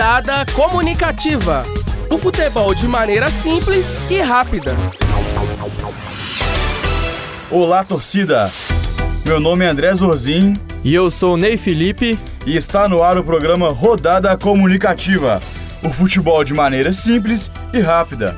Rodada comunicativa. O futebol de maneira simples e rápida. Olá, torcida! Meu nome é André Zorzin. E eu sou o Ney Felipe. E está no ar o programa Rodada Comunicativa. O futebol de maneira simples e rápida.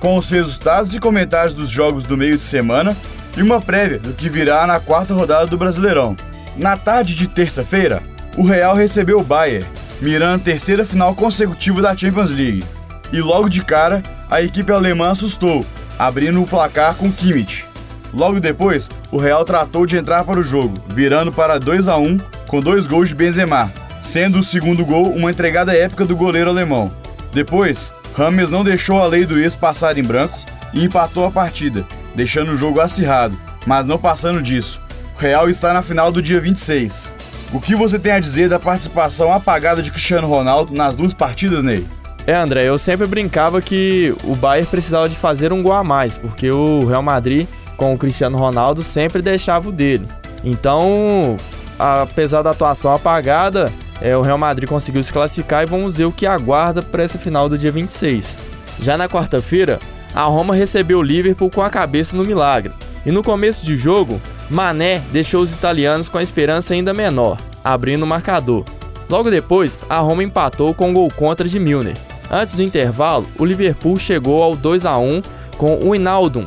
Com os resultados e comentários dos jogos do meio de semana e uma prévia do que virá na quarta rodada do Brasileirão. Na tarde de terça-feira, o Real recebeu o Bayern, mirando a terceira final consecutiva da Champions League. E logo de cara, a equipe alemã assustou, abrindo o placar com Kimmich. Logo depois, o Real tratou de entrar para o jogo, virando para 2 a 1 com dois gols de Benzema, sendo o segundo gol uma entregada épica do goleiro alemão. Depois, Rames não deixou a lei do ex passar em branco e empatou a partida, deixando o jogo acirrado, mas não passando disso. O Real está na final do dia 26. O que você tem a dizer da participação apagada de Cristiano Ronaldo nas duas partidas, Ney? É, André, eu sempre brincava que o Bayern precisava de fazer um gol a mais, porque o Real Madrid, com o Cristiano Ronaldo, sempre deixava o dele. Então, apesar da atuação apagada, é, o Real Madrid conseguiu se classificar e vamos ver o que aguarda para essa final do dia 26. Já na quarta-feira, a Roma recebeu o Liverpool com a cabeça no milagre. E no começo de jogo, Mané deixou os italianos com a esperança ainda menor, abrindo o marcador. Logo depois, a Roma empatou com um gol contra de Milner. Antes do intervalo, o Liverpool chegou ao 2 a 1 com o Inaldum.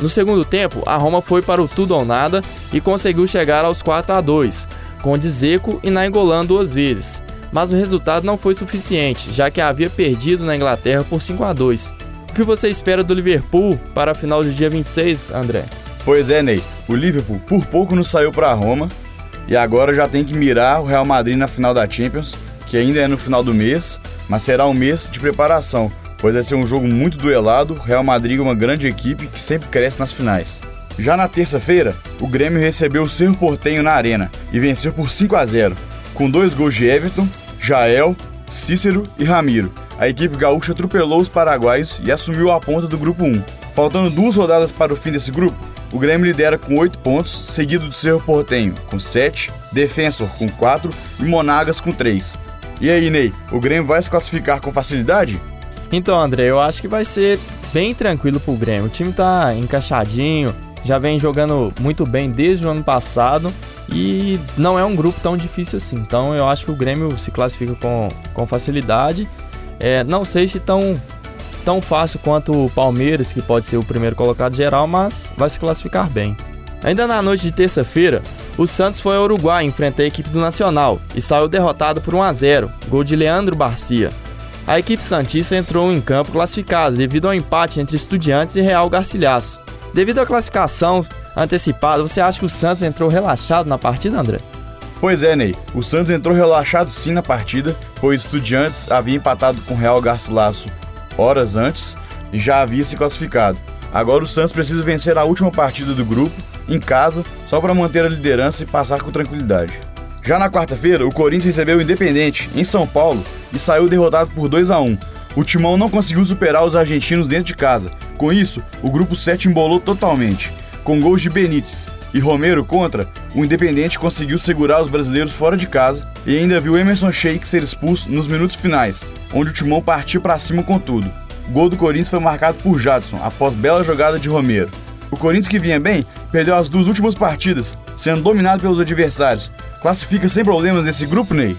No segundo tempo, a Roma foi para o tudo ou nada e conseguiu chegar aos 4 a 2, com Dzeko e Nainggolan duas vezes. Mas o resultado não foi suficiente, já que havia perdido na Inglaterra por 5 a 2. O que você espera do Liverpool para a final do dia 26, André? Pois é, Ney. O Liverpool por pouco não saiu para Roma e agora já tem que mirar o Real Madrid na final da Champions, que ainda é no final do mês, mas será um mês de preparação, pois vai ser um jogo muito duelado. Real Madrid é uma grande equipe que sempre cresce nas finais. Já na terça-feira, o Grêmio recebeu o Cerro Portenho na Arena e venceu por 5 a 0, com dois gols de Everton, Jael, Cícero e Ramiro. A equipe gaúcha atropelou os paraguaios e assumiu a ponta do grupo 1. Faltando duas rodadas para o fim desse grupo, o Grêmio lidera com 8 pontos, seguido do Cerro Portenho com 7, Defensor com 4 e Monagas com 3. E aí, Ney, o Grêmio vai se classificar com facilidade? Então, André, eu acho que vai ser bem tranquilo pro Grêmio. O time tá encaixadinho, já vem jogando muito bem desde o ano passado e não é um grupo tão difícil assim. Então, eu acho que o Grêmio se classifica com, com facilidade. É, não sei se tão tão fácil quanto o Palmeiras, que pode ser o primeiro colocado geral, mas vai se classificar bem. Ainda na noite de terça-feira, o Santos foi ao Uruguai enfrentar a equipe do Nacional e saiu derrotado por 1 a 0, gol de Leandro Barcia. A equipe santista entrou em campo classificada devido ao empate entre Estudiantes e Real Garcilhaço. Devido à classificação antecipada, você acha que o Santos entrou relaxado na partida, André? Pois é, Ney. O Santos entrou relaxado sim na partida, pois Estudiantes havia empatado com o Real Garcilaso horas antes e já havia se classificado. Agora o Santos precisa vencer a última partida do grupo, em casa, só para manter a liderança e passar com tranquilidade. Já na quarta-feira, o Corinthians recebeu o Independente, em São Paulo, e saiu derrotado por 2 a 1 O Timão não conseguiu superar os argentinos dentro de casa. Com isso, o grupo 7 embolou totalmente. Com gols de Benítez e Romero contra, o Independente conseguiu segurar os brasileiros fora de casa e ainda viu Emerson Sheik ser expulso nos minutos finais, onde o Timão partiu para cima com tudo. O gol do Corinthians foi marcado por Jadson após bela jogada de Romero. O Corinthians que vinha bem, perdeu as duas últimas partidas, sendo dominado pelos adversários. Classifica sem problemas nesse grupo, Ney?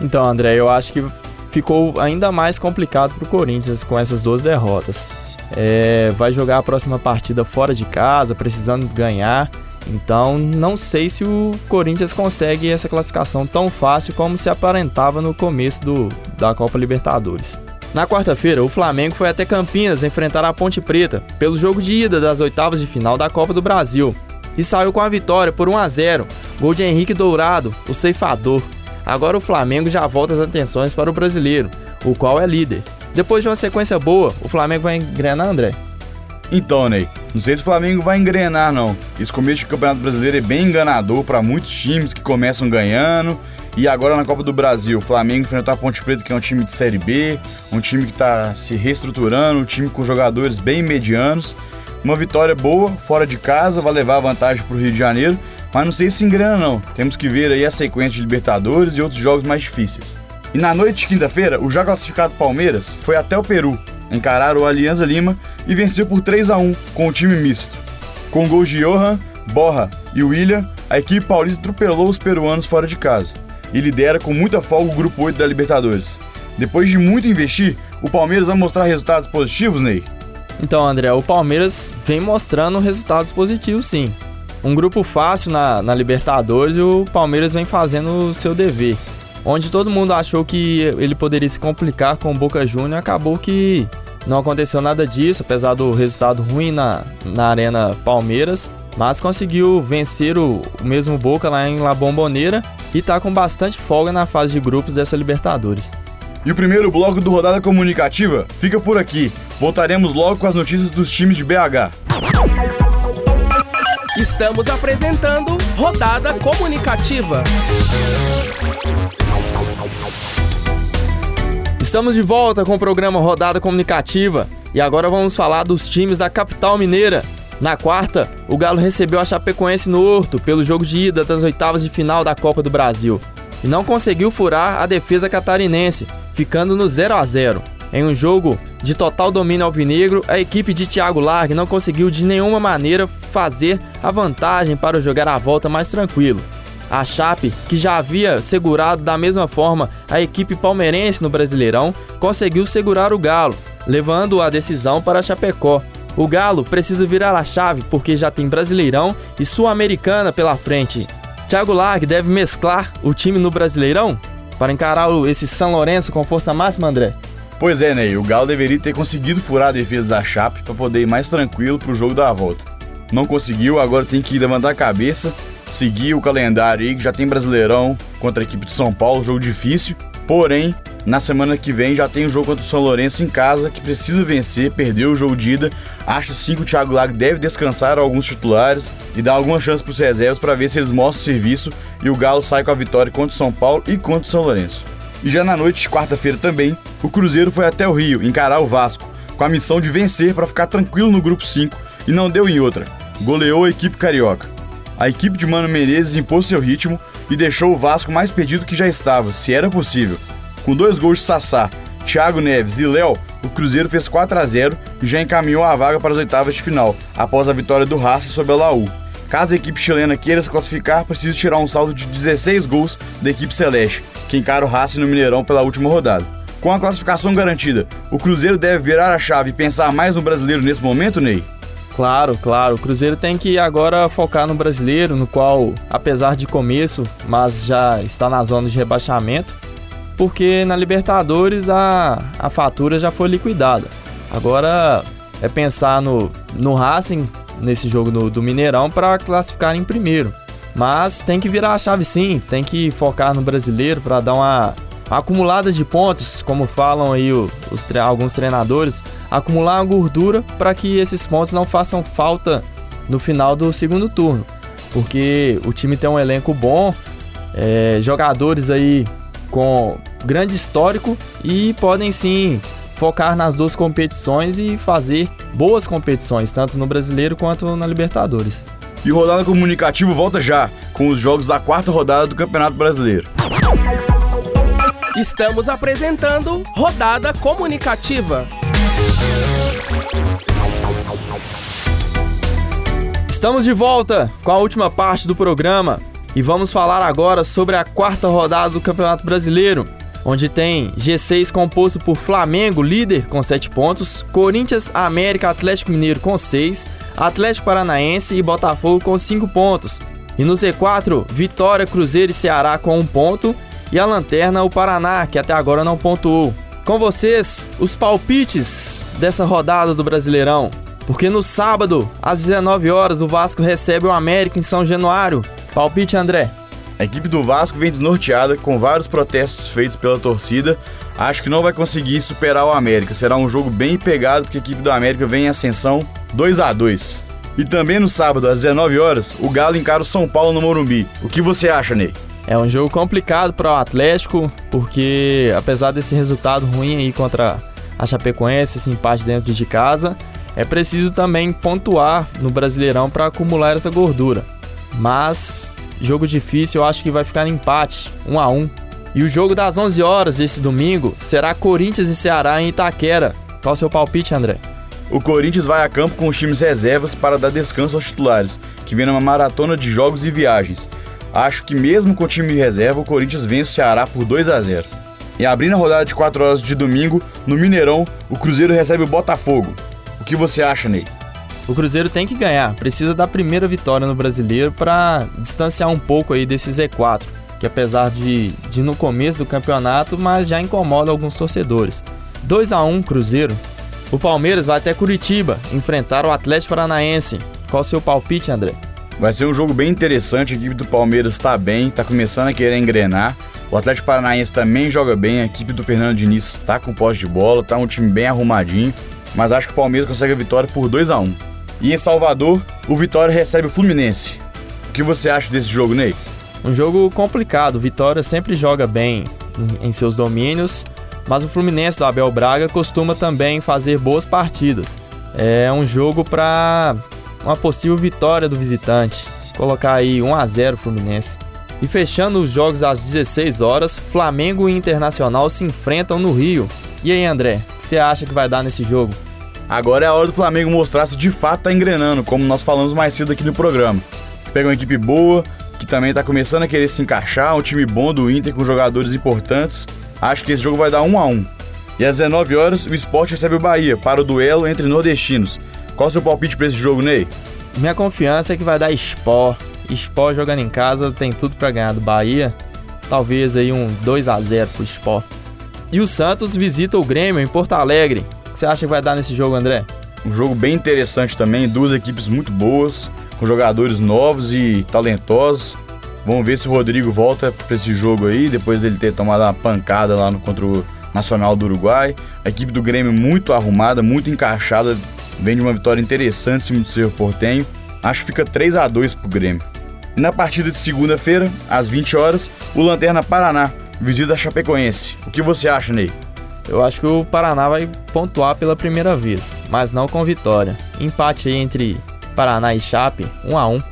Então, André, eu acho que ficou ainda mais complicado para o Corinthians com essas duas derrotas. É, vai jogar a próxima partida fora de casa, precisando ganhar. Então, não sei se o Corinthians consegue essa classificação tão fácil como se aparentava no começo do, da Copa Libertadores. Na quarta-feira, o Flamengo foi até Campinas enfrentar a Ponte Preta pelo jogo de ida das oitavas de final da Copa do Brasil e saiu com a vitória por 1 a 0, gol de Henrique Dourado, o ceifador. Agora o Flamengo já volta as atenções para o brasileiro, o qual é líder. Depois de uma sequência boa, o Flamengo vai engrenar, André? Então, Ney, não sei se o Flamengo vai engrenar, não. Esse começo de Campeonato Brasileiro é bem enganador para muitos times que começam ganhando. E agora na Copa do Brasil, o Flamengo enfrentou a Ponte Preta, que é um time de Série B, um time que está se reestruturando, um time com jogadores bem medianos. Uma vitória boa, fora de casa, vai levar vantagem para o Rio de Janeiro, mas não sei se engrena não. Temos que ver aí a sequência de Libertadores e outros jogos mais difíceis. E na noite de quinta-feira, o já classificado Palmeiras foi até o Peru encarar o Alianza Lima e venceu por 3 a 1 com o time misto. Com gols de Johan, Borra e William, a equipe paulista atropelou os peruanos fora de casa e lidera com muita folga o grupo 8 da Libertadores. Depois de muito investir, o Palmeiras vai mostrar resultados positivos, Ney? Então, André, o Palmeiras vem mostrando resultados positivos, sim. Um grupo fácil na, na Libertadores e o Palmeiras vem fazendo o seu dever. Onde todo mundo achou que ele poderia se complicar com o Boca Juniors, acabou que não aconteceu nada disso, apesar do resultado ruim na, na Arena Palmeiras, mas conseguiu vencer o, o mesmo Boca lá em La Bombonera e está com bastante folga na fase de grupos dessa Libertadores. E o primeiro bloco do Rodada Comunicativa fica por aqui. Voltaremos logo com as notícias dos times de BH. Estamos apresentando Rodada Comunicativa. Estamos de volta com o programa Rodada Comunicativa e agora vamos falar dos times da capital mineira. Na quarta, o Galo recebeu a Chapecoense no Horto pelo jogo de ida das oitavas de final da Copa do Brasil e não conseguiu furar a defesa catarinense, ficando no 0 a 0. Em um jogo de total domínio alvinegro, a equipe de Thiago Largue não conseguiu de nenhuma maneira fazer a vantagem para jogar a volta mais tranquilo. A Chape, que já havia segurado da mesma forma a equipe palmeirense no Brasileirão, conseguiu segurar o Galo, levando a decisão para Chapecó. O Galo precisa virar a chave porque já tem Brasileirão e Sul-Americana pela frente. Thiago Largue deve mesclar o time no Brasileirão para encarar esse São Lourenço com força máxima, André? Pois é, Ney, o Galo deveria ter conseguido furar a defesa da Chape para poder ir mais tranquilo para o jogo da volta. Não conseguiu, agora tem que levantar a cabeça seguir o calendário aí, que já tem Brasileirão contra a equipe de São Paulo, jogo difícil. Porém, na semana que vem já tem o jogo contra o São Lourenço em casa, que precisa vencer, perdeu o jogo de ida. Acho sim que o Thiago Lago deve descansar alguns titulares e dar alguma chance para os reservas para ver se eles mostram serviço e o Galo sai com a vitória contra o São Paulo e contra o São Lourenço. E já na noite de quarta-feira também, o Cruzeiro foi até o Rio encarar o Vasco, com a missão de vencer para ficar tranquilo no grupo 5 e não deu em outra. Goleou a equipe carioca a equipe de Mano Menezes impôs seu ritmo e deixou o Vasco mais perdido que já estava, se era possível. Com dois gols de Sassá, Thiago Neves e Léo, o Cruzeiro fez 4 a 0 e já encaminhou a vaga para as oitavas de final, após a vitória do Racing sobre a Laú. Caso a equipe chilena queira se classificar, precisa tirar um saldo de 16 gols da equipe celeste, que encara o Racing no Mineirão pela última rodada. Com a classificação garantida, o Cruzeiro deve virar a chave e pensar mais no brasileiro nesse momento, Ney? Claro, claro. O Cruzeiro tem que agora focar no brasileiro, no qual, apesar de começo, mas já está na zona de rebaixamento, porque na Libertadores a, a fatura já foi liquidada. Agora é pensar no, no Racing, nesse jogo do, do Mineirão, para classificar em primeiro. Mas tem que virar a chave sim, tem que focar no brasileiro para dar uma acumulada de pontos, como falam aí os, alguns treinadores, acumular uma gordura para que esses pontos não façam falta no final do segundo turno. Porque o time tem um elenco bom, é, jogadores aí com grande histórico e podem sim focar nas duas competições e fazer boas competições, tanto no Brasileiro quanto na Libertadores. E o Rodada Comunicativo volta já, com os jogos da quarta rodada do Campeonato Brasileiro. Estamos apresentando Rodada Comunicativa. Estamos de volta com a última parte do programa e vamos falar agora sobre a quarta rodada do Campeonato Brasileiro, onde tem G6 composto por Flamengo, líder com 7 pontos, Corinthians, América, Atlético Mineiro com 6, Atlético Paranaense e Botafogo com 5 pontos. E no Z4, Vitória, Cruzeiro e Ceará com 1 ponto e a lanterna o Paraná, que até agora não pontuou. Com vocês, os palpites dessa rodada do Brasileirão. Porque no sábado, às 19 horas, o Vasco recebe o América em São Januário. Palpite, André. A equipe do Vasco vem desnorteada com vários protestos feitos pela torcida. Acho que não vai conseguir superar o América. Será um jogo bem pegado porque a equipe do América vem em ascensão 2 a 2. E também no sábado, às 19 horas, o Galo encara o São Paulo no Morumbi. O que você acha, Ney? É um jogo complicado para o Atlético, porque apesar desse resultado ruim aí contra a Chapecoense, esse empate dentro de casa, é preciso também pontuar no Brasileirão para acumular essa gordura. Mas jogo difícil, eu acho que vai ficar em empate, 1 um a 1. Um. E o jogo das 11 horas desse domingo será Corinthians e Ceará em Itaquera. Qual o seu palpite, André? O Corinthians vai a campo com os times reservas para dar descanso aos titulares, que vem numa maratona de jogos e viagens. Acho que mesmo com o time reserva, o Corinthians vence o Ceará por 2 a 0. E abrindo a rodada de 4 horas de domingo, no Mineirão, o Cruzeiro recebe o Botafogo. O que você acha, Ney? O Cruzeiro tem que ganhar, precisa da primeira vitória no Brasileiro para distanciar um pouco aí desse Z4, que apesar de, de no começo do campeonato, mas já incomoda alguns torcedores. 2 a 1 Cruzeiro. O Palmeiras vai até Curitiba enfrentar o Atlético Paranaense. Qual o seu palpite, André? Vai ser um jogo bem interessante, a equipe do Palmeiras está bem, está começando a querer engrenar. O Atlético Paranaense também joga bem, a equipe do Fernando Diniz está com posse de bola, está um time bem arrumadinho, mas acho que o Palmeiras consegue a vitória por 2 a 1 e em Salvador, o Vitória recebe o Fluminense. O que você acha desse jogo, Ney? Um jogo complicado. O Vitória sempre joga bem em seus domínios, mas o Fluminense do Abel Braga costuma também fazer boas partidas. É um jogo para uma possível vitória do visitante. Colocar aí 1 a 0 Fluminense. E fechando os jogos às 16 horas, Flamengo e Internacional se enfrentam no Rio. E aí, André, o que você acha que vai dar nesse jogo? Agora é a hora do Flamengo mostrar se de fato tá engrenando, como nós falamos mais cedo aqui no programa. Pega uma equipe boa, que também tá começando a querer se encaixar, um time bom do Inter com jogadores importantes. Acho que esse jogo vai dar 1 a 1 E às 19 horas, o Sport recebe o Bahia para o duelo entre nordestinos. Qual o seu palpite para esse jogo, Ney? Minha confiança é que vai dar Sport. Sport jogando em casa tem tudo para ganhar do Bahia. Talvez aí um 2 a 0 pro Sport. E o Santos visita o Grêmio em Porto Alegre que você acha que vai dar nesse jogo, André? Um jogo bem interessante também, duas equipes muito boas, com jogadores novos e talentosos. Vamos ver se o Rodrigo volta para esse jogo aí, depois dele ter tomado uma pancada lá no contra o Nacional do Uruguai. A equipe do Grêmio muito arrumada, muito encaixada, vem de uma vitória interessante em cima do Cerro Portenho. Acho que fica 3 a 2 pro Grêmio. E na partida de segunda-feira, às 20 horas, o Lanterna Paraná visita a Chapecoense. O que você acha, Ney? Eu acho que o Paraná vai pontuar pela primeira vez, mas não com vitória. Empate aí entre Paraná e Chape, 1 a 1.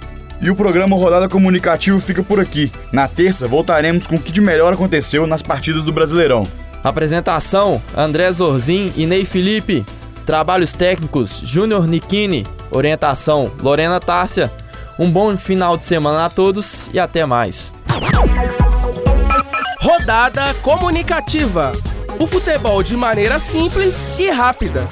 E o programa Rodada Comunicativo fica por aqui. Na terça voltaremos com o que de melhor aconteceu nas partidas do Brasileirão. Apresentação: André Zorzin e Ney Felipe. Trabalhos técnicos: Júnior Nikini. Orientação: Lorena Tárcia. Um bom final de semana a todos e até mais. Rodada Comunicativa o futebol de maneira simples e rápida.